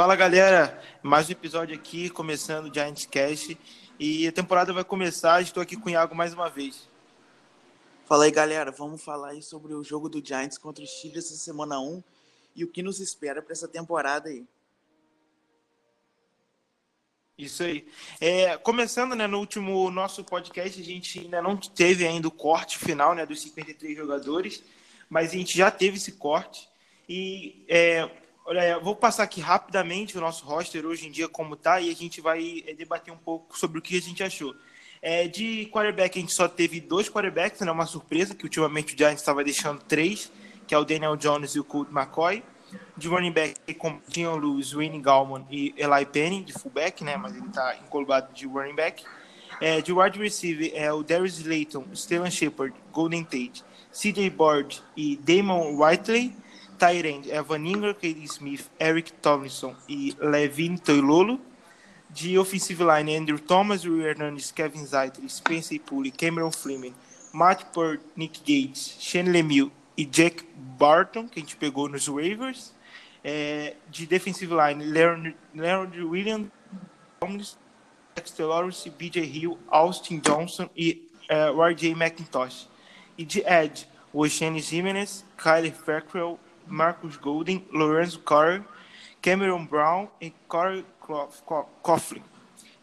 Fala galera, mais um episódio aqui, começando o Giants Cast. E a temporada vai começar, estou aqui com o Iago mais uma vez. Fala aí galera, vamos falar aí sobre o jogo do Giants contra os Chiefs essa semana 1 e o que nos espera para essa temporada aí. Isso aí. É, começando, né, no último nosso podcast, a gente ainda não teve ainda o corte final, né, dos 53 jogadores, mas a gente já teve esse corte. E é, olha, vou passar aqui rapidamente o nosso roster hoje em dia como tá e a gente vai é, debater um pouco sobre o que a gente achou. É, de quarterback, a gente só teve dois quarterbacks, né, uma surpresa, que ultimamente o Giants estava deixando três, que é o Daniel Jones e o Colt McCoy de running back como tinha o Lewis, Winnie Gallman e Eli Penny, de fullback, né? Mas ele está encolbado de running back. É, de wide receiver é o Darius Layton, Stellan Shepard, Golden Tate, CJ Board e Damon Whiteley. Tyrande é Van Ingram, Katie Smith, Eric Tomlinson e Levin Toilolo. De offensive line, Andrew Thomas, Will Hernandez, Kevin Zeitler, Spencer Pulley, Cameron Fleming, Matt Pert, Nick Gates, Shane Lemieux e Jack Barton, que a gente pegou nos waivers. É, de defensive line, Leonard, Leonard Williams, Dexter Lawrence, BJ Hill, Austin Johnson e é, RJ McIntosh. E de edge, o Shane Jimenez, Kylie Fackrell, Marcus Golden, Lorenzo Carr, Cameron Brown e Corey Coughlin.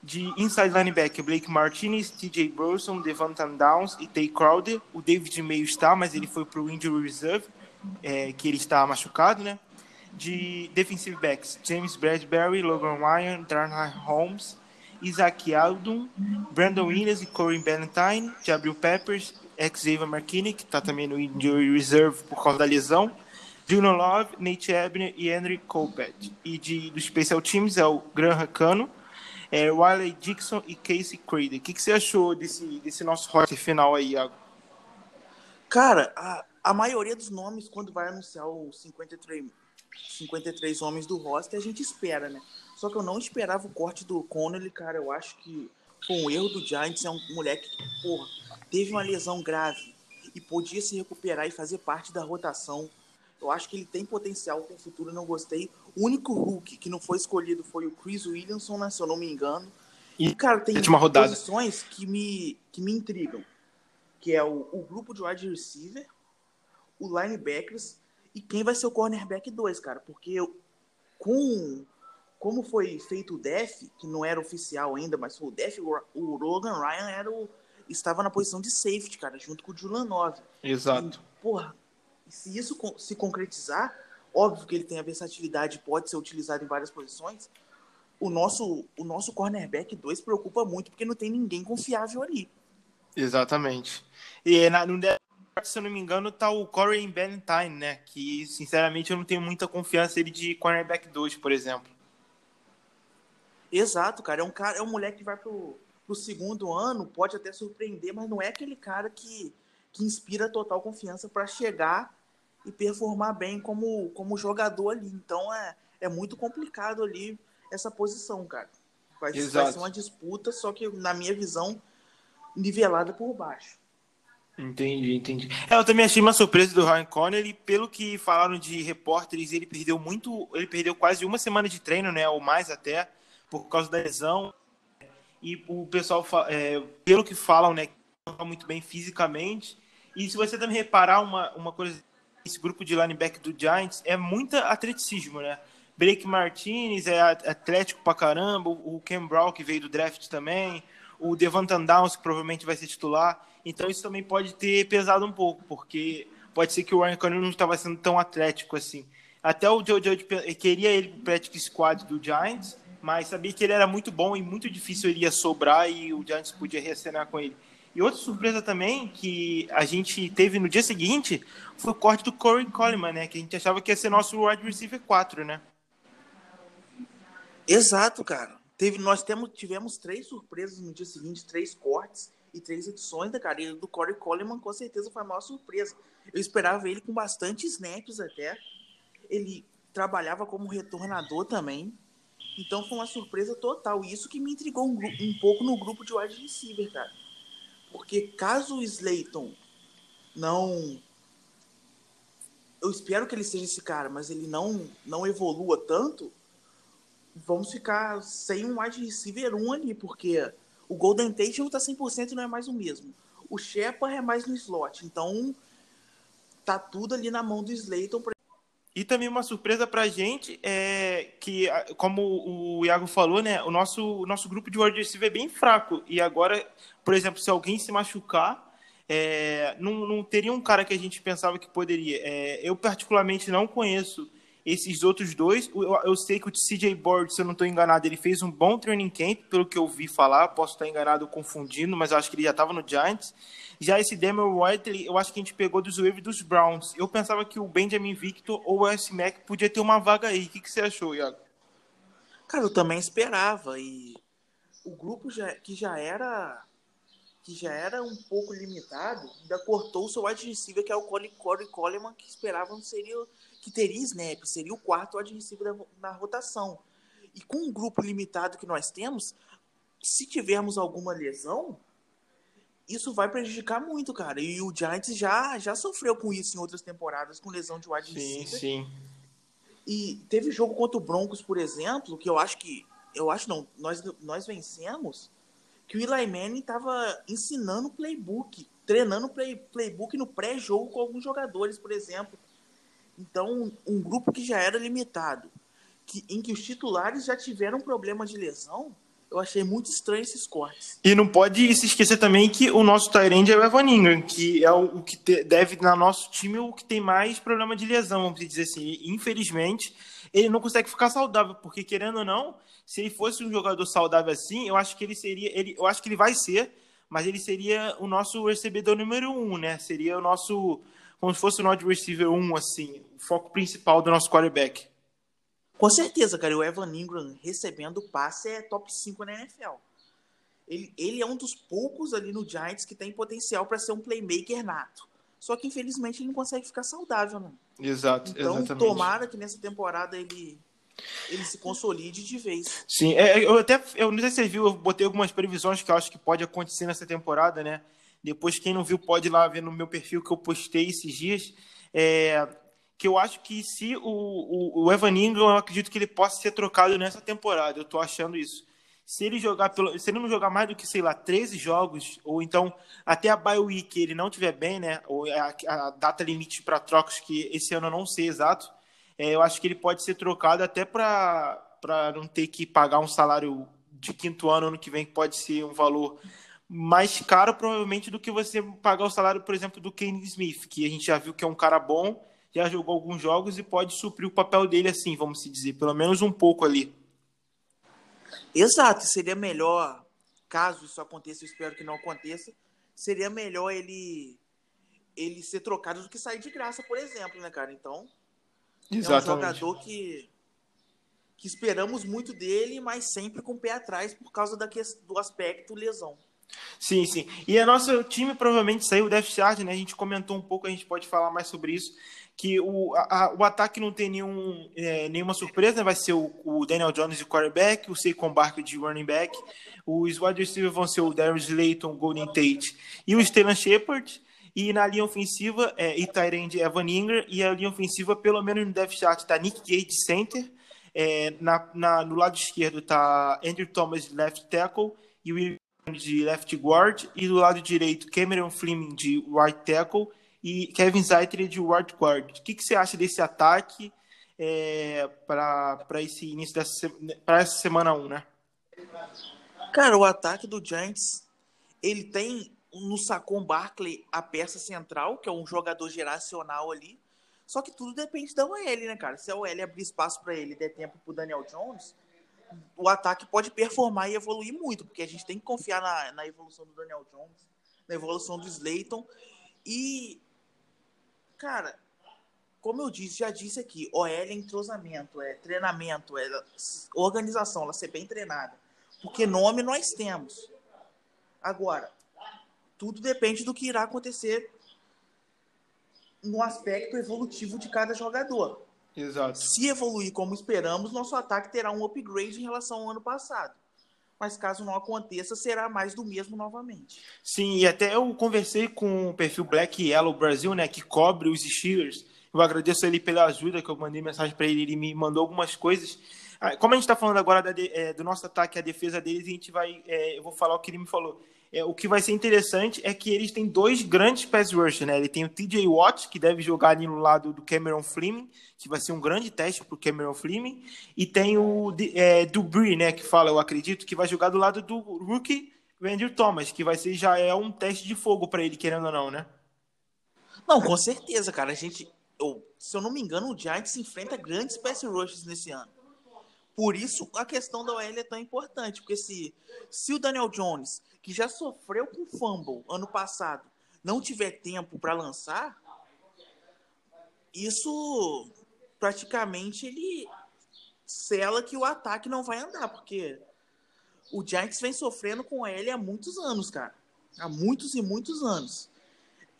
De inside linebacker, Blake Martinez, TJ Burson, Devontan Downs e Tay Crowder. O David Meio está, mas ele foi para o injury reserve, é, que ele está machucado, né? De defensive backs, James Bradbury, Logan Ryan, Darnell Holmes, Isaac Aldon, Brandon Williams e Corey Valentine. De Abril Peppers, Xavier McKinney, que está também no injury reserve por causa da lesão. Juno Love, Nate Ebner e Henry Colbert. E de, do Special Teams é o Graham Cano, é, Wiley Dixon e Casey Crader. O que, que você achou desse, desse nosso roster final aí, Iago? Cara, a, a maioria dos nomes, quando vai anunciar os 53, 53 homens do roster, a gente espera, né? Só que eu não esperava o corte do Connelly, cara. Eu acho que foi um erro do Giants. É um moleque que, porra, teve uma lesão grave e podia se recuperar e fazer parte da rotação. Eu acho que ele tem potencial, tem futuro, não gostei. O único Hulk que não foi escolhido foi o Chris Williamson, né, se eu não me engano. E, cara, tem posições que me, que me intrigam. Que é o, o grupo de wide receiver, o linebackers e quem vai ser o cornerback 2, cara. Porque eu, com como foi feito o def, que não era oficial ainda, mas foi o def, o Logan Ryan era o, estava na posição de safety, cara, junto com o Julian 9. Exato. E, porra, se isso se concretizar, óbvio que ele tem a versatilidade, pode ser utilizado em várias posições. O nosso, o nosso cornerback 2 preocupa muito porque não tem ninguém confiável ali. Exatamente. E na, no se eu não me engano, tá o Corey Valentine, né? Que, sinceramente, eu não tenho muita confiança ele de cornerback 2, por exemplo. Exato, cara. É um cara, é um moleque que vai pro, pro segundo ano, pode até surpreender, mas não é aquele cara que, que inspira total confiança para chegar e performar bem como, como jogador ali. Então é, é muito complicado ali essa posição, cara. Vai, vai ser uma disputa, só que na minha visão, nivelada por baixo. Entendi, entendi. É, eu também achei uma surpresa do Ryan Connelly, pelo que falaram de repórteres, ele perdeu muito, ele perdeu quase uma semana de treino, né, ou mais até, por causa da lesão. E o pessoal, é, pelo que falam, né, não está muito bem fisicamente. E se você também reparar uma, uma coisa esse grupo de linebacker do Giants é muito atleticismo, né? Blake Martinez é atlético pra caramba, o Ken Brown, que veio do draft também, o Devontan Downs, que provavelmente vai ser titular. Então isso também pode ter pesado um pouco, porque pode ser que o Ryan Connor não estava sendo tão atlético assim. Até o Joe Judge queria ele pro practice squad do Giants, mas sabia que ele era muito bom e muito difícil ele ia sobrar e o Giants podia reacenar com ele. E outra surpresa também que a gente teve no dia seguinte foi o corte do Corey Coleman, né? Que a gente achava que ia ser nosso wide receiver 4, né? Exato, cara. Teve, nós temos, tivemos três surpresas no dia seguinte, três cortes e três edições da carreira do Corey Coleman, com certeza foi a maior surpresa. Eu esperava ele com bastante snaps até. Ele trabalhava como retornador também. Então foi uma surpresa total. Isso que me intrigou um, um pouco no grupo de wide receiver, cara porque caso o Slayton não. Eu espero que ele seja esse cara, mas ele não, não evolua tanto. vamos ficar sem um wide receiver 1 ali, porque o Golden Tate não tá 100% e não é mais o mesmo. O Shepard é mais no slot, então tá tudo ali na mão do Slayton. E também uma surpresa pra gente é que, como o Iago falou, né, o nosso, o nosso grupo de wide receiver é bem fraco. E agora, por exemplo, se alguém se machucar, é, não, não teria um cara que a gente pensava que poderia. É, eu, particularmente, não conheço esses outros dois. Eu, eu sei que o CJ Board, se eu não estou enganado, ele fez um bom training camp, pelo que eu vi falar. Posso estar enganado confundindo, mas acho que ele já estava no Giants. Já esse Demian White, eu acho que a gente pegou dos waivers dos Browns. Eu pensava que o Benjamin Victor ou o S. Mac podia ter uma vaga aí. O que, que você achou, Iago? Cara, eu também esperava. E o grupo já, que já era que já era um pouco limitado, ainda cortou o seu wide receiver, que é o Corey Coleman, que esperavam seria, que teria snap, seria o quarto wide receiver na rotação. E com um grupo limitado que nós temos, se tivermos alguma lesão, isso vai prejudicar muito, cara. E o Giants já, já sofreu com isso em outras temporadas, com lesão de wide receiver. Sim, sim. E teve jogo contra o Broncos, por exemplo, que eu acho que. Eu acho não, nós, nós vencemos que o Eli Manning estava ensinando playbook, treinando play, playbook no pré-jogo com alguns jogadores, por exemplo. Então, um grupo que já era limitado, que, em que os titulares já tiveram problema de lesão, eu achei muito estranho esses cortes. E não pode se esquecer também que o nosso Tyrande é o Evan Ingram, que é o, que te, deve, na nosso time, o que tem mais problema de lesão, vamos dizer assim. Infelizmente, ele não consegue ficar saudável, porque querendo ou não, se ele fosse um jogador saudável assim, eu acho que ele seria, ele, eu acho que ele vai ser, mas ele seria o nosso recebedor número um, né? Seria o nosso, como se fosse o nosso receiver um, assim, o foco principal do nosso quarterback. Com certeza, cara, o Evan Ingram recebendo passe é top 5 na NFL. Ele, ele é um dos poucos ali no Giants que tem potencial para ser um playmaker nato. Só que infelizmente ele não consegue ficar saudável, não. Exato, então, exatamente. tomara que nessa temporada ele ele se consolide de vez. Sim, é, eu até, eu não sei se você viu, eu botei algumas previsões que eu acho que pode acontecer nessa temporada, né? Depois, quem não viu, pode ir lá ver no meu perfil que eu postei esses dias. É, que eu acho que se o, o, o Evan Ingram, eu acredito que ele possa ser trocado nessa temporada. Eu tô achando isso. Se ele jogar pelo, se ele não jogar mais do que, sei lá, 13 jogos, ou então até a bye week ele não tiver bem, né? Ou a, a data limite para trocas, que esse ano eu não sei exato, é, eu acho que ele pode ser trocado até para não ter que pagar um salário de quinto ano ano que vem, que pode ser um valor mais caro, provavelmente, do que você pagar o salário, por exemplo, do Kane Smith, que a gente já viu que é um cara bom, já jogou alguns jogos e pode suprir o papel dele assim, vamos se dizer, pelo menos um pouco ali. Exato, seria melhor, caso isso aconteça, eu espero que não aconteça, seria melhor ele ele ser trocado do que sair de graça, por exemplo, né, cara? Então, Exatamente. É um jogador que, que esperamos muito dele, mas sempre com o pé atrás por causa da, do aspecto lesão. Sim, sim. E a nosso time provavelmente saiu o Death Chart, né? A gente comentou um pouco, a gente pode falar mais sobre isso. Que o, a, o ataque não tem nenhum, é, nenhuma surpresa, né? vai ser o, o, Daniel Jones de quarterback, o Saquon Barkley de running back, os wide receivers vão ser o Darius Layton, Golden Tate e o Stellan Shepard. E na linha ofensiva, é, Itairend Evan Ingram. E a linha ofensiva, pelo menos no depth chart, está Nick Gage center. É, na, na, no lado esquerdo está Andrew Thomas de left tackle e o de left guard. E do lado direito, Cameron Fleming de right tackle e Kevin Zeitler de guard. O que, que você acha desse ataque é, para esse início para essa semana 1, né? Cara, o ataque do Giants ele tem no Sacon Barkley a peça central, que é um jogador geracional ali. Só que tudo depende da OL, né, cara? Se a OL abrir espaço para ele e der tempo pro Daniel Jones, o ataque pode performar e evoluir muito, porque a gente tem que confiar na, na evolução do Daniel Jones, na evolução do Slayton. E, cara, como eu disse, já disse aqui, OL é entrosamento, é treinamento, é organização, ela ser bem treinada. Porque nome nós temos. Agora, tudo depende do que irá acontecer no aspecto evolutivo de cada jogador. Exato. Se evoluir como esperamos, nosso ataque terá um upgrade em relação ao ano passado. Mas caso não aconteça, será mais do mesmo novamente. Sim, e até eu conversei com o perfil Black Yellow Brasil, né, que cobre os Steelers. Eu agradeço ele pela ajuda que eu mandei mensagem para ele, ele me mandou algumas coisas. Ah, como a gente está falando agora da, é, do nosso ataque, a defesa deles, a gente vai. É, eu vou falar o que ele me falou. É, o que vai ser interessante é que eles têm dois grandes pass rushers, né? Ele tem o TJ Watt, que deve jogar ali no lado do Cameron Fleming, que vai ser um grande teste para o Cameron Fleming, e tem o é, Dubry, né? Que fala, eu acredito, que vai jogar do lado do rookie Andrew Thomas, que vai ser já é um teste de fogo para ele, querendo ou não, né? Não, com certeza, cara. A gente, eu, se eu não me engano, o Giants enfrenta grandes pass rushers nesse ano. Por isso a questão da OL é tão importante, porque se, se o Daniel Jones que já sofreu com fumble ano passado, não tiver tempo para lançar, isso praticamente ele sela que o ataque não vai andar, porque o Giants vem sofrendo com ele há muitos anos, cara. Há muitos e muitos anos.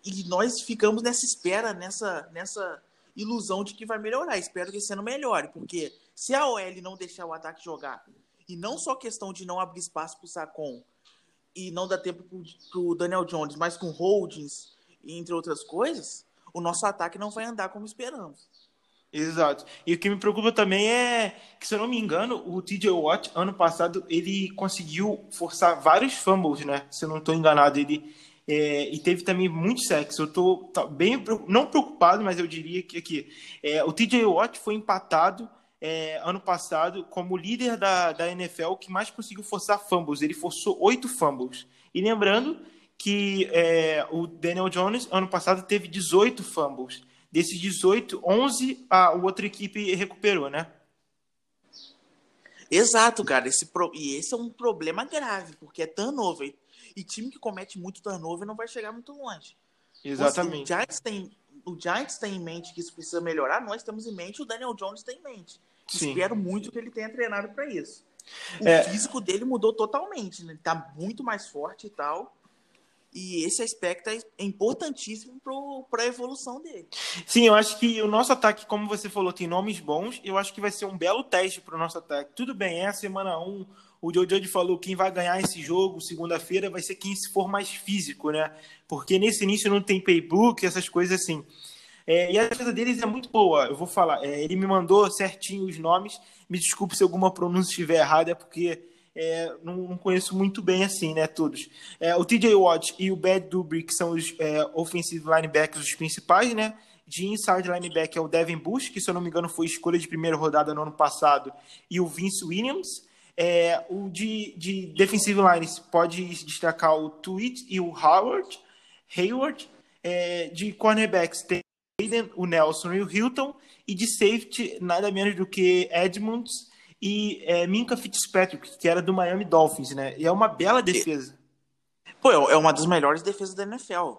E nós ficamos nessa espera, nessa, nessa ilusão de que vai melhorar. Espero que esse ano melhore, porque se a OL não deixar o ataque jogar, e não só questão de não abrir espaço para o Sacon, e não dá tempo para o Daniel Jones, mas com holdings, entre outras coisas, o nosso ataque não vai andar como esperamos. Exato. E o que me preocupa também é que, se eu não me engano, o TJ Watt, ano passado, ele conseguiu forçar vários fumbles, né? Se eu não estou enganado, ele. É, e teve também muito sexo. Eu estou tá, bem, não preocupado, mas eu diria que aqui, é, o TJ Watt foi empatado é, ano passado como líder da, da NFL que mais conseguiu forçar fumbles. Ele forçou oito fumbles. E lembrando que é, o Daniel Jones, ano passado, teve 18 fumbles. Desses 18, 11 a outra equipe recuperou, né? Exato, cara. Esse pro... E esse é um problema grave, porque é turnover. E time que comete muito turnover não vai chegar muito longe. Exatamente. o Giants tem o Giants tem em mente que isso precisa melhorar, nós temos em mente, o Daniel Jones tem em mente. Sim. Espero muito que ele tenha treinado para isso. O é... físico dele mudou totalmente, né? ele tá muito mais forte e tal. E esse aspecto é importantíssimo para a evolução dele. Sim, eu acho que o nosso ataque, como você falou, tem nomes bons. Eu acho que vai ser um belo teste para o nosso ataque. Tudo bem, é a semana 1. Um, o Jojo falou quem vai ganhar esse jogo segunda-feira vai ser quem se for mais físico, né? Porque nesse início não tem playbook, essas coisas assim. É, e a defesa deles é muito boa, eu vou falar. É, ele me mandou certinho os nomes. Me desculpe se alguma pronúncia estiver errada, é porque é, não, não, conheço muito bem assim, né? Todos. É, o TJ Watt e o Bad Dubry, que são os é, offensive linebackers, os principais, né? De inside linebacker é o Devin Bush, que se eu não me engano foi escolha de primeira rodada no ano passado, e o Vince Williams. É, o de, de defensive lines pode destacar o Tweet e o Howard, Hayward. É, de cornerbacks tem Hayden, o Nelson e o Hilton, e de safety, nada menos do que Edmonds e é, Minka Fitzpatrick, que era do Miami Dolphins, né? E é uma bela defesa. Pô, é uma das melhores defesas da NFL.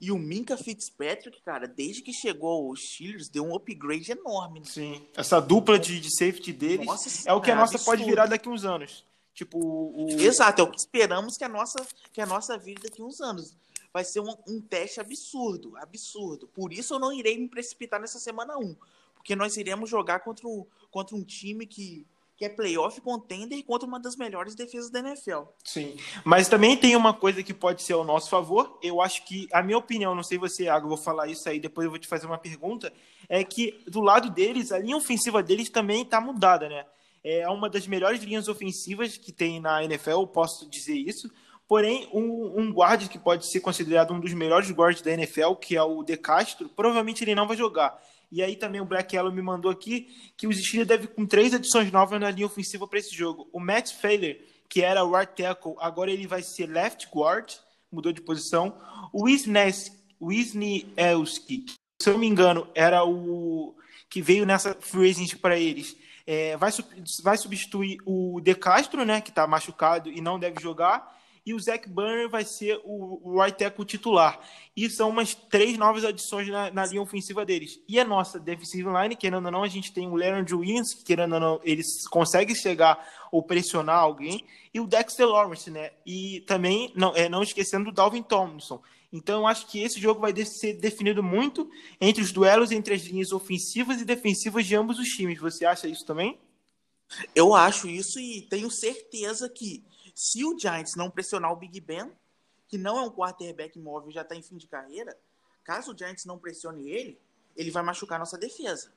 E o Minka Fitzpatrick, cara, desde que chegou aos Steelers, deu um upgrade enorme. Né? Sim, essa dupla de, de safety deles nossa, é o que a é nossa absurdo. pode virar daqui uns anos. Tipo, o... Exato, é o que esperamos que a nossa, que a nossa vire daqui uns anos vai ser um, um, teste absurdo, absurdo. Por isso eu não irei me precipitar nessa semana 1, porque nós iremos jogar contra, um, contra um time que, que é playoff contender contra uma das melhores defesas da NFL. Sim, mas também tem uma coisa que pode ser ao nosso favor. Eu acho que, a minha opinião, não sei você, Água, vou falar isso aí, depois eu vou te fazer uma pergunta, é que do lado deles, a linha ofensiva deles também está mudada, né? É uma das melhores linhas ofensivas que tem na NFL, posso dizer isso. Porém, um, um guarda que pode ser considerado um dos melhores guardas da NFL, que é o De Castro, provavelmente ele não vai jogar. E aí também o Black Yellow me mandou aqui que os Steelers devem com três adições novas na linha ofensiva para esse jogo. O Matt Failer, que era o right tackle, agora ele vai ser left guard, mudou de posição. O Wisney Elski, se eu me engano, era o que veio nessa free agent para eles. É, vai, vai substituir o De Castro, né, que está machucado e não deve jogar e o Zach Burner vai ser o, o right tackle titular. E são umas três novas adições na, na, linha ofensiva deles. E a nossa defensive line, querendo ou não, a gente tem o Leonard Williams, que querendo ou não, eles conseguem chegar ou pressionar alguém, e o Dexter Lawrence, né? E também, não, é, não esquecendo do Dalvin Tomlinson. Então, eu acho que esse jogo vai ser definido muito entre os duelos entre as linhas ofensivas e defensivas de ambos os times. Você acha isso também? Eu acho isso e tenho certeza que se o Giants não pressionar o Big Ben, que não é um quarterback móvel, já está em fim de carreira, caso o Giants não pressione ele, ele vai machucar nossa defesa.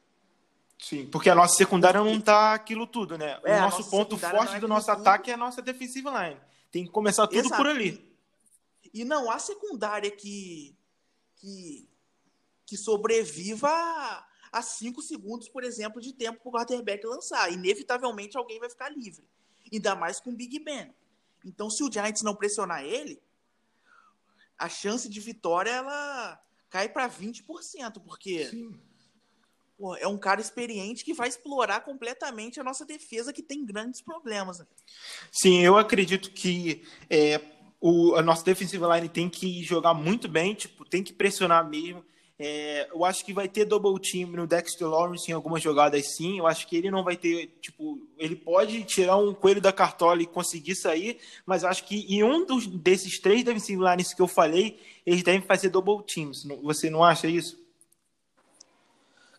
Sim, porque a nossa secundária não tá aquilo tudo, né? É, o nosso ponto forte é do nosso tudo. ataque é a nossa defensive line. Tem que começar tudo Exato. por ali. E não há secundária que, que, que sobreviva a, a cinco segundos, por exemplo, de tempo para o quarterback lançar. Inevitavelmente alguém vai ficar livre. Ainda mais com o Big Ben. Então, se o Giants não pressionar ele, a chance de vitória ela cai para 20%, porque pô, é um cara experiente que vai explorar completamente a nossa defesa, que tem grandes problemas. né? Sim, eu acredito que é, o, a nossa defensive line tem que jogar muito bem, tipo, tem que pressionar mesmo. É, eu acho que vai ter double team no Dexter Lawrence em algumas jogadas sim. Eu acho que ele não vai ter, tipo, ele pode tirar um coelho da cartola e conseguir sair, mas eu acho que em um dos, desses três defensive lines que eu falei, eles devem fazer double teams. Você não acha isso?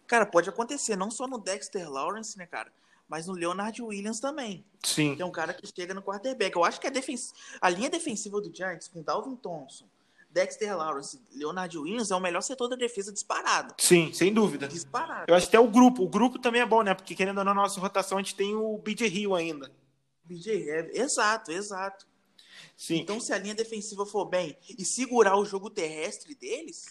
Cara, pode acontecer, não só no Dexter Lawrence, né, cara? Mas no Leonard Williams também. Sim. Que é um cara que chega no quarterback. Eu acho que a, defens... a linha defensiva do Giants, com Dalvin Thompson, Dexter Lawrence Leonard Williams, é o melhor setor da defesa disparado. Sim, sem dúvida. Disparado. Eu acho que até o grupo. O grupo também é bom, né? Porque querendo ou não, na nossa rotação a gente tem o BJ Hill ainda. BJ, é... exato, exato. Sim. Então, se a linha defensiva for bem e segurar o jogo terrestre deles,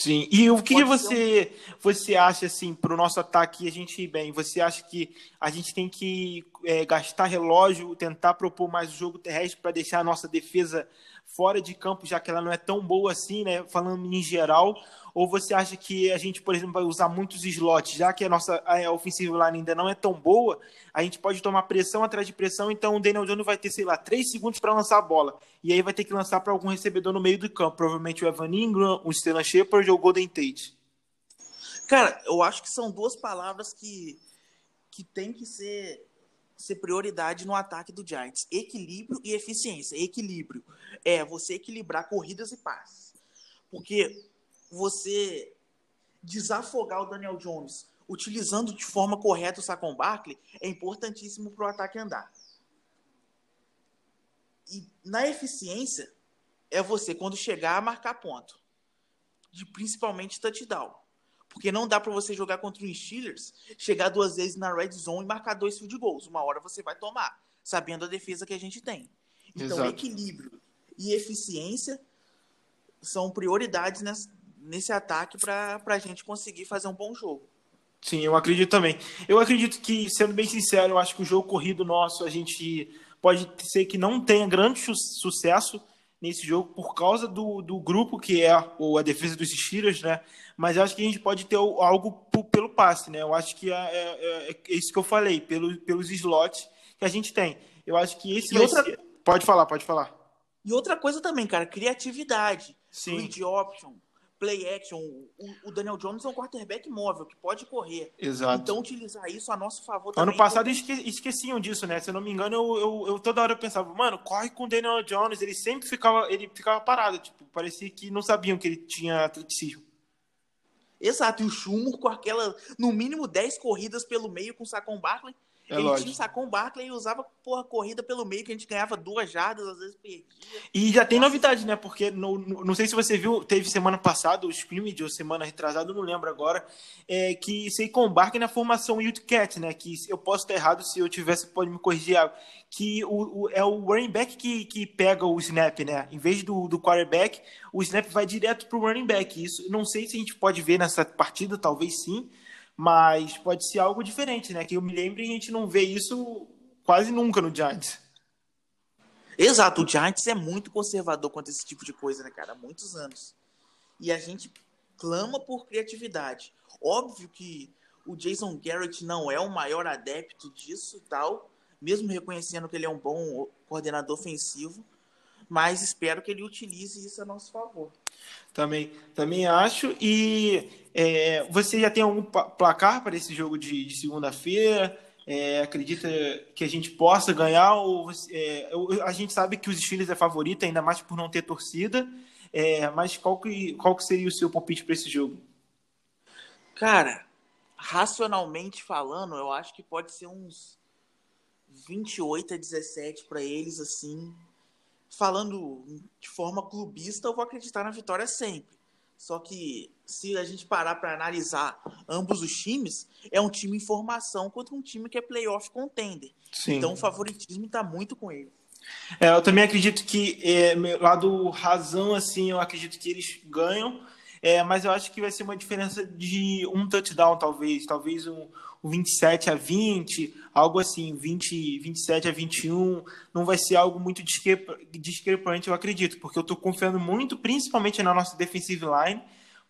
Sim. E o que você você acha assim para o nosso ataque a gente ir bem? Você acha que a gente tem que é, gastar relógio, tentar propor mais o jogo terrestre para deixar a nossa defesa fora de campo, já que ela não é tão boa assim, né? Falando em geral, ou você acha que a gente, por exemplo, vai usar muitos slots, já que a nossa a offensive line ainda não é tão boa, a gente pode tomar pressão atrás de pressão, então o Daniel Jones vai ter, sei lá, três segundos para lançar a bola. E aí vai ter que lançar para algum recebedor no meio do campo, provavelmente o Evan Ingram, o Stellan Shepard ou o Golden Tate. Cara, eu acho que são duas palavras que, que tem que ser, ser prioridade no ataque do Giants: equilíbrio e eficiência. Equilíbrio é você equilibrar corridas e passes. Porque você desafogar o Daniel Jones utilizando de forma correta o Saquon Barkley é importantíssimo para o ataque andar. E na eficiência é você, quando chegar, a marcar ponto. De principalmente touchdown. Porque não dá para você jogar contra os Steelers, chegar duas vezes na red zone e marcar dois field goals. Uma hora você vai tomar, sabendo a defesa que a gente tem. Então, Exato. equilíbrio e eficiência são prioridades nesse, nesse ataque para a gente conseguir fazer um bom jogo. Sim, eu acredito também. Eu acredito que, sendo bem sincero, eu acho que o jogo corrido nosso, a gente pode ser que não tenha grande su- sucesso nesse jogo por causa do, do grupo que é o- a defesa dos Steelers, né? Mas eu acho que a gente pode ter algo pelo passe, né? Eu acho que é, é- é- é isso que eu falei, pelo, pelos slots que a gente tem. Eu acho que esse outra- ser- Pode falar, pode falar. E outra coisa também, cara, criatividade. Sim. Read option, play action. O, o Daniel Jones é um quarterback móvel que pode correr. Exato. Então, utilizar isso a nosso favor também. Ano passado esque esqueciam disso, né? Se eu não me engano, eu, eu, eu toda hora eu pensava, mano, corre com o Daniel Jones. Ele sempre ficava, ele ficava parado, tipo, parecia que não sabiam que ele tinha atleticismo. Exato, e o Schumer com aquela, no mínimo 10 corridas pelo meio com o Saquon Barkley. É ele lógico. tinha o Saquon Barkley e usava, porra, corrida pelo meio, que a gente ganhava duas jardas, às vezes perdia. E já tem Nossa. novidade, né? Porque no, no- não sei se você viu, teve semana passada, o scrimmage, ou semana retrasada, não lembro agora, é, que Seikon Bark na formação Wildcat, né? Que eu posso estar errado, se eu tivesse, pode me corrigir. Que o, o- é o running back que, que pega o snap, né? Em vez do, do quarterback, o snap vai direto pro running back. Isso não sei se a gente pode ver nessa partida, talvez sim, mas pode ser algo diferente, né? Que eu me lembro e a gente não vê isso quase nunca no Giants. Exato, o Giants é muito conservador quanto a esse tipo de coisa, né, cara? Há muitos anos. E a gente clama por criatividade. Óbvio que o Jason Garrett não é o maior adepto disso tal, mesmo reconhecendo que ele é um bom coordenador ofensivo, mas espero que ele utilize isso a nosso favor. Também, também acho. E é, você já tem algum placar para esse jogo de, de segunda-feira? É, acredita que a gente possa ganhar? Ou é, a gente sabe que os Steelers é favorito, ainda mais por não ter torcida. É, mas qual que, qual que seria o seu palpite para esse jogo? Cara, racionalmente falando, eu acho que pode ser uns 28 a 17 para eles, assim. Falando de forma clubista, eu vou acreditar na vitória sempre. Só que se a gente parar para analisar ambos os times, é um time em formação contra um time que é playoff contender. Sim. Então o favoritismo está muito com ele. É, eu também acredito que é, lá do razão, assim, eu acredito que eles ganham, é, mas eu acho que vai ser uma diferença de um touchdown, talvez, talvez um, um 27 a 20, algo assim, 20, 27 a 21, não vai ser algo muito discrepante, eu acredito, porque eu estou confiando muito, principalmente na nossa defensive line,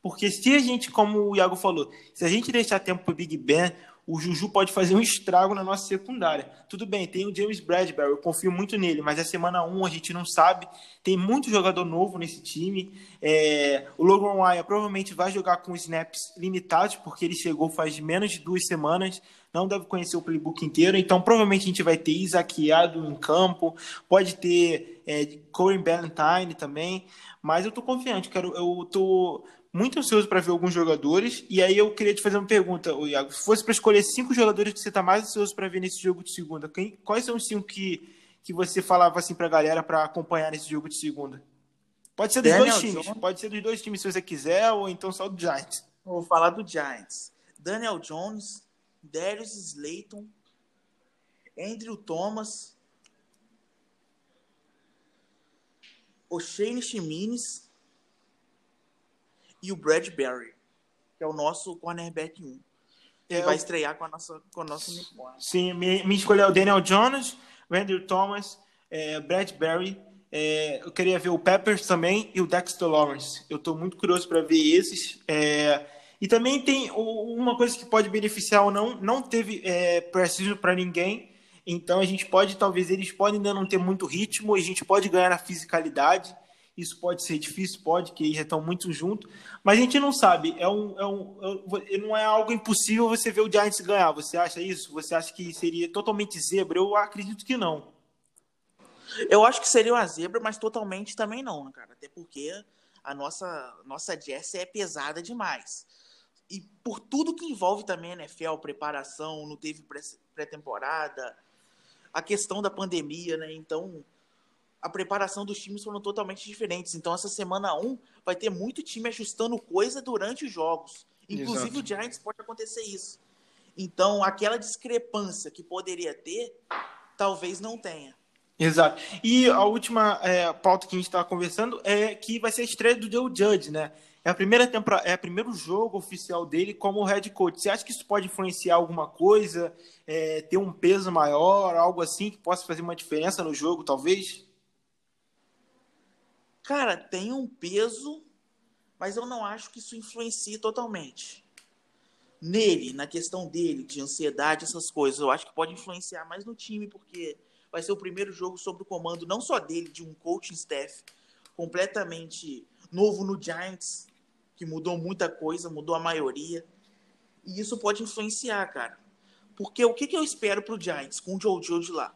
porque se a gente, como o Iago falou, se a gente deixar tempo para o Big Ben, o Juju pode fazer um estrago na nossa secundária. Tudo bem, tem o James Bradbury, eu confio muito nele, mas é semana 1, a gente não sabe. Tem muito jogador novo nesse time. É, o Logan Ryan provavelmente vai jogar com snaps limitados, porque ele chegou faz menos de duas semanas, não deve conhecer o playbook inteiro, então provavelmente a gente vai ter Isaquiado em campo, pode ter é, Corey Ballantyne também, mas eu tô confiante, quero, eu tô muito ansioso para ver alguns jogadores. E aí eu queria te fazer uma pergunta, Iago. Se fosse para escolher cinco jogadores que você está mais ansioso para ver nesse jogo de segunda, quem, quais são os cinco que, que você falava assim para a galera para acompanhar nesse jogo de segunda? Pode ser dos Daniel dois times, Jones. pode ser dos dois times se você quiser, ou então só do Giants. Vou falar do Giants. Daniel Jones, Darius Slayton, Andrew Thomas, o Shane Chimines e o Bradbury, que é o nosso cornerback 1. Que é, vai estrear com a nossa, com a nossa uniforme. Sim, minha, minha escolha é o Daniel Jones, Randall Thomas, é, Bradbury. É, eu queria ver o Peppers também e o Dexter Lawrence. Eu estou muito curioso para ver esses. É, e também tem uma coisa que pode beneficiar ou não, não teve é, preciso para ninguém. Então a gente pode, talvez eles podem ainda não ter muito ritmo, e a gente pode ganhar na fisicalidade. Isso pode ser difícil, pode, que já estão muito juntos, mas a gente não sabe. É um, é um, é, não é algo impossível você ver o Giants ganhar. Você acha isso? Você acha que seria totalmente zebra? Eu acredito que não. Eu acho que seria uma zebra, mas totalmente também não, né, cara. Até porque a nossa, nossa Jess é pesada demais. E por tudo que envolve também a NFL, preparação, não teve pré-temporada, a questão da pandemia, né? Então, a preparação dos times foram totalmente diferentes. Então, essa semana 1 vai ter muito time ajustando coisa durante os jogos. Inclusive, Exato. o Giants pode acontecer isso. Então, aquela discrepância que poderia ter, talvez não tenha. Exato. E a última é, pauta que a gente estava conversando é que vai ser a estreia do Joe Judge, né? É a primeira temporada, é o primeiro jogo oficial dele como head coach. Você acha que isso pode influenciar alguma coisa, é, ter um peso maior, algo assim que possa fazer uma diferença no jogo, talvez? Cara, tem um peso, mas eu não acho que isso influencie totalmente. Nele, na questão dele, de ansiedade, essas coisas, eu acho que pode influenciar mais no time, porque vai ser o primeiro jogo sob o comando não só dele, de um coaching staff completamente novo no Giants, que mudou muita coisa, mudou a maioria. E isso pode influenciar, cara. Porque o que, que eu espero pro Giants com o Joe de lá?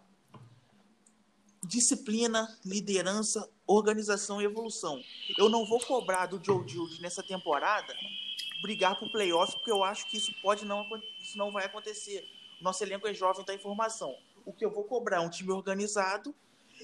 Disciplina, liderança, organização e evolução. Eu não vou cobrar do Joe Jude nessa temporada brigar por playoff, porque eu acho que isso pode não isso não vai acontecer. Nosso elenco é jovem, está em formação. O que eu vou cobrar é um time organizado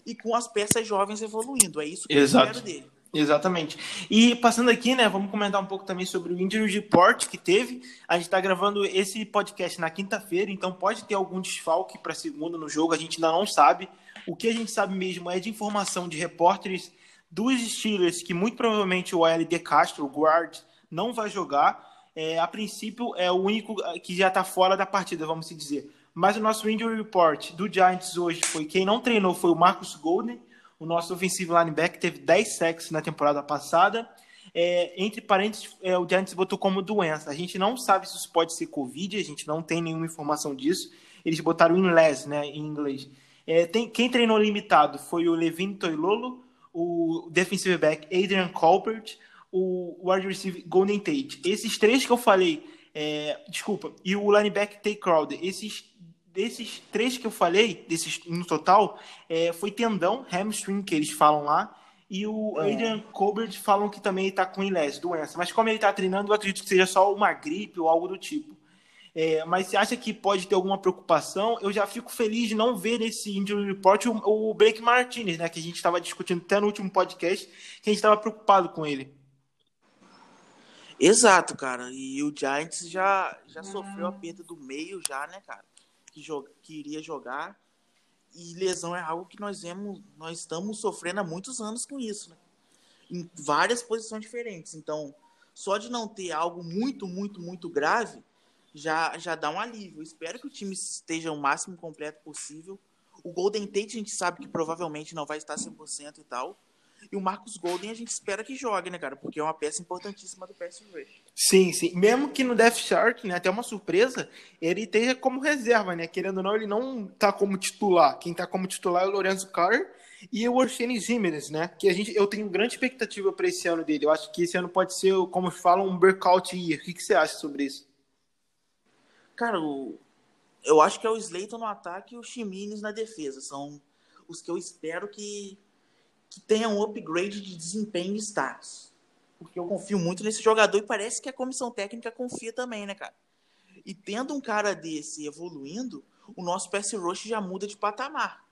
e com as peças jovens evoluindo. É isso que Exato. eu espero dele. Exatamente. E passando aqui, né, vamos comentar um pouco também sobre o injury report que teve. A gente está gravando esse podcast na quinta-feira, então pode ter algum desfalque para segunda no jogo, a gente ainda não sabe. O que a gente sabe mesmo é de informação de repórteres dos Steelers que muito provavelmente o ALD Castro, o guard, não vai jogar. É, a princípio é o único que já está fora da partida, vamos dizer. Mas o nosso injury report do Giants hoje foi quem não treinou foi o Marcus Golden, o nosso ofensivo linebacker teve 10 sacks na temporada passada. É, entre parênteses, é, o Giants botou como doença. A gente não sabe se isso pode ser Covid, a gente não tem nenhuma informação disso. Eles botaram em les, né, em inglês. É, tem, quem treinou limitado foi o Levin Toilolo, o defensive back Adrian Colbert, o wide receiver Golden Tate. Esses três que eu falei, é, desculpa, e o linebacker Tay Crowder, esses desses três que eu falei, desses no total, é, foi tendão, hamstring, que eles falam lá, e o é. Adrian Colbert falam que também está com ILES, doença. Mas como ele está treinando, eu acredito que seja só uma gripe ou algo do tipo. É, mas você acha que pode ter alguma preocupação? Eu já fico feliz de não ver nesse injury report o, o Blake Martinez, né? Que a gente estava discutindo até no último podcast, que a gente estava preocupado com ele. Exato, cara. E o Giants já, já sofreu a perda do meio já, né, cara? Que, joga, que iria jogar. E lesão é algo que nós vemos, nós estamos sofrendo há muitos anos com isso, né? Em várias posições diferentes. Então, só de não ter algo muito, muito, muito grave, já, já dá um alívio. espero que o time esteja o máximo completo possível. O Golden Tate a gente sabe que provavelmente não vai estar 100% e tal. E o Marcos Golden a gente espera que jogue, né, cara? Porque é uma peça importantíssima do rush. Sim, sim. Mesmo que no Death Shark, né, até uma surpresa, ele esteja como reserva, né? Querendo ou não, ele não tá como titular. Quem tá como titular é o Lorenzo Carr e o Orsene Jimenez, né? Que a gente, eu tenho grande expectativa para esse ano dele. Eu acho que esse ano pode ser, como falam, um breakout year. O que, que você acha sobre isso? Cara, o... eu acho que é o Slayton no ataque e o Chimines na defesa. São os que eu espero que que um upgrade de desempenho e status. Porque eu confio muito nesse jogador e parece que a comissão técnica confia também, né, cara? E tendo um cara desse evoluindo, o nosso pass rush já muda de patamar.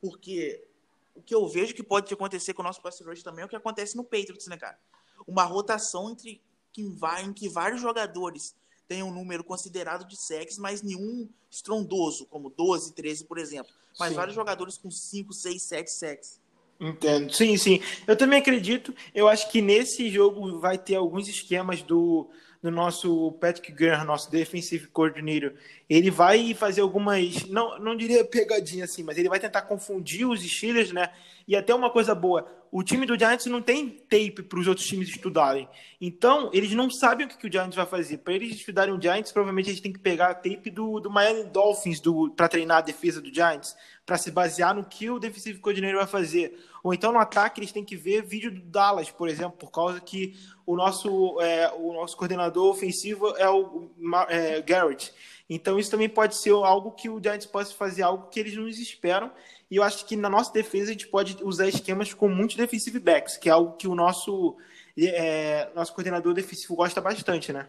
Porque o que eu vejo que pode acontecer com o nosso pass rush também é o que acontece no Patriots, né, cara? Uma rotação entre em que vários jogadores têm um número considerado de sacks, mas nenhum estrondoso, como 12, 13, por exemplo. Mas Sim. vários jogadores com 5, 6, 7 sacks. Entendo. Sim, sim. Eu também acredito. Eu acho que nesse jogo vai ter alguns esquemas do, do nosso Patrick Graham, nosso defensive coordinator. Ele vai fazer algumas, não, não diria pegadinha assim, mas ele vai tentar confundir os Steelers, né? E até uma coisa boa, o time do Giants não tem tape para os outros times estudarem. Então, eles não sabem o que, que o Giants vai fazer. Para eles estudarem o Giants, provavelmente eles têm que pegar a tape do, do Miami Dolphins para treinar a defesa do Giants, para se basear no que o defensive coordenador vai fazer. Ou então no ataque eles têm que ver vídeo do Dallas, por exemplo, por causa que o nosso, é, o nosso coordenador ofensivo é o é, Garrett. Então isso também pode ser algo que o Giants possa fazer, algo que eles não esperam. E eu acho que na nossa defesa a gente pode usar esquemas com muitos defensive backs, que é algo que o nosso, é, nosso coordenador defensivo gosta bastante, né?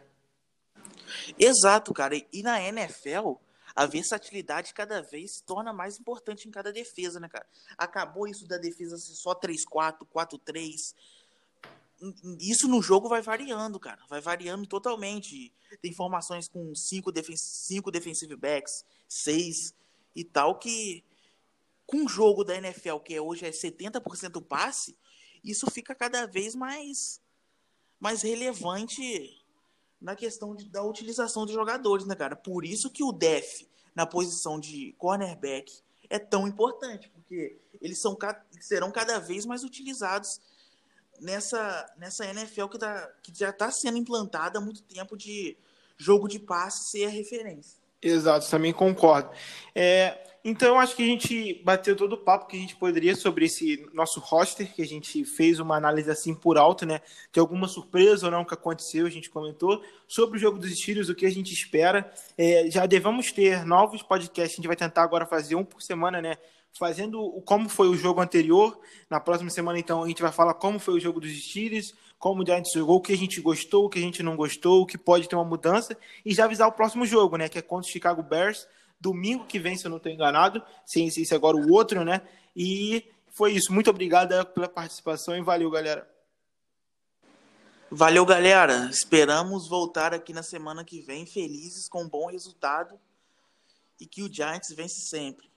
Exato, cara. E na NFL, a versatilidade cada vez se torna mais importante em cada defesa, né, cara? Acabou isso da defesa ser só 3-4, 4-3 isso no jogo vai variando, cara. Vai variando totalmente. Tem formações com cinco, defen cinco defensive backs, seis e tal, que com o jogo da NFL, que é hoje é 70% passe, isso fica cada vez mais, mais relevante na questão de, da utilização dos jogadores, né, cara? Por isso que o def na posição de cornerback é tão importante, porque eles são, serão cada vez mais utilizados nessa, nessa NFL que, tá, que já está sendo implantada há muito tempo de jogo de passe ser a referência. Exato, também concordo. É, então, acho que a gente bateu todo o papo que a gente poderia sobre esse nosso roster, que a gente fez uma análise assim por alto, né? De alguma surpresa ou não que aconteceu, a gente comentou. Sobre o jogo dos estilos, o que a gente espera. É, já devemos ter novos podcasts, a gente vai tentar agora fazer um por semana, né? Fazendo como foi o jogo anterior. Na próxima semana, então, a gente vai falar como foi o jogo dos Steelers, como o Giants jogou, o que a gente gostou, o que a gente não gostou, o que pode ter uma mudança, e já avisar o próximo jogo, né? Que é contra o Chicago Bears, domingo que vem, se eu não estou enganado, sem se agora o outro, né? E foi isso. Muito obrigado pela participação e valeu, galera. Valeu, galera. Esperamos voltar aqui na semana que vem felizes com um bom resultado e que o Giants vence sempre.